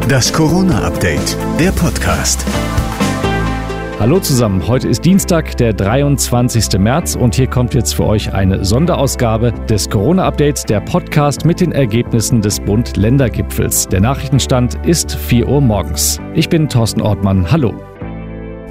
Das Corona-Update, der Podcast. Hallo zusammen, heute ist Dienstag, der 23. März und hier kommt jetzt für euch eine Sonderausgabe des Corona-Updates, der Podcast mit den Ergebnissen des Bund-Länder-Gipfels. Der Nachrichtenstand ist 4 Uhr morgens. Ich bin Thorsten Ortmann, hallo.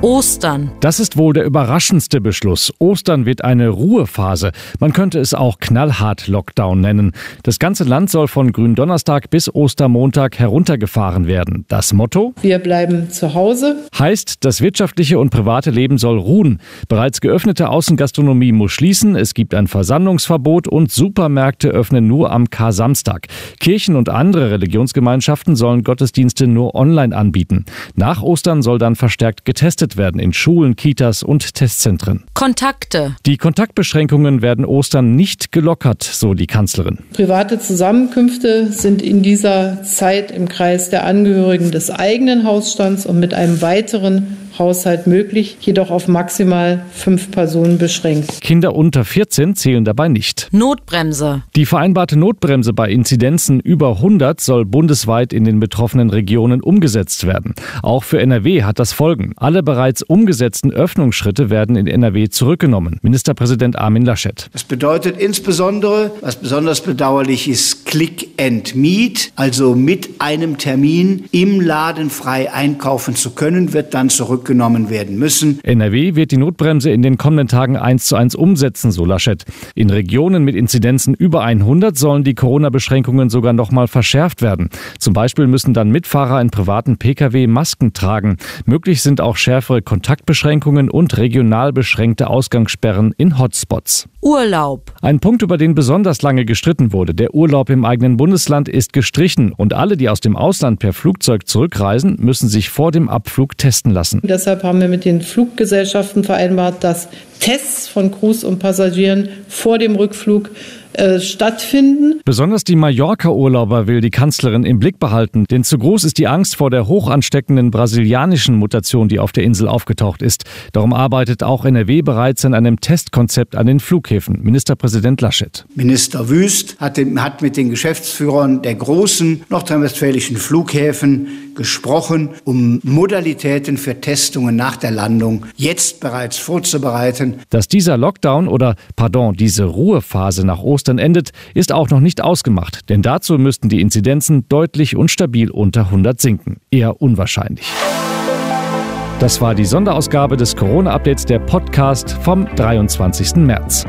Ostern. Das ist wohl der überraschendste Beschluss. Ostern wird eine Ruhephase. Man könnte es auch knallhart Lockdown nennen. Das ganze Land soll von Gründonnerstag bis Ostermontag heruntergefahren werden. Das Motto? Wir bleiben zu Hause. Heißt, das wirtschaftliche und private Leben soll ruhen. Bereits geöffnete Außengastronomie muss schließen. Es gibt ein Versammlungsverbot und Supermärkte öffnen nur am Kar-Samstag. Kirchen und andere Religionsgemeinschaften sollen Gottesdienste nur online anbieten. Nach Ostern soll dann verstärkt getestet getestet werden in Schulen, Kitas und Testzentren. Kontakte. Die Kontaktbeschränkungen werden Ostern nicht gelockert, so die Kanzlerin. Private Zusammenkünfte sind in dieser Zeit im Kreis der Angehörigen des eigenen Hausstands und mit einem weiteren Haushalt möglich, jedoch auf maximal fünf Personen beschränkt. Kinder unter 14 zählen dabei nicht. Notbremse. Die vereinbarte Notbremse bei Inzidenzen über 100 soll bundesweit in den betroffenen Regionen umgesetzt werden. Auch für NRW hat das Folgen. Alle bereits umgesetzten Öffnungsschritte werden in NRW zurückgenommen. Ministerpräsident Armin Laschet. Das bedeutet insbesondere, was besonders bedauerlich ist, Click and Meet, also mit einem Termin im Laden frei einkaufen zu können, wird dann zurück zurückgenommen werden müssen. NRW wird die Notbremse in den kommenden Tagen eins zu eins umsetzen, so Laschet. In Regionen mit Inzidenzen über 100 sollen die Corona-Beschränkungen sogar noch mal verschärft werden. Zum Beispiel müssen dann Mitfahrer in privaten Pkw Masken tragen. Möglich sind auch schärfere Kontaktbeschränkungen und regional beschränkte Ausgangssperren in Hotspots. Urlaub. Ein Punkt, über den besonders lange gestritten wurde. Der Urlaub im eigenen Bundesland ist gestrichen und alle, die aus dem Ausland per Flugzeug zurückreisen, müssen sich vor dem Abflug testen lassen. Deshalb haben wir mit den Fluggesellschaften vereinbart, dass Tests von Crews und Passagieren vor dem Rückflug äh, stattfinden. Besonders die Mallorca-Urlauber will die Kanzlerin im Blick behalten, denn zu groß ist die Angst vor der hochansteckenden brasilianischen Mutation, die auf der Insel aufgetaucht ist. Darum arbeitet auch NRW bereits an einem Testkonzept an den Flughäfen. Ministerpräsident Laschet. Minister Wüst hat, hat mit den Geschäftsführern der großen nordrhein-westfälischen Flughäfen gesprochen, um Modalitäten für Testungen nach der Landung jetzt bereits vorzubereiten. Dass dieser Lockdown oder, pardon, diese Ruhephase nach Ostern endet, ist auch noch nicht ausgemacht, denn dazu müssten die Inzidenzen deutlich und stabil unter 100 sinken. Eher unwahrscheinlich. Das war die Sonderausgabe des Corona-Updates der Podcast vom 23. März.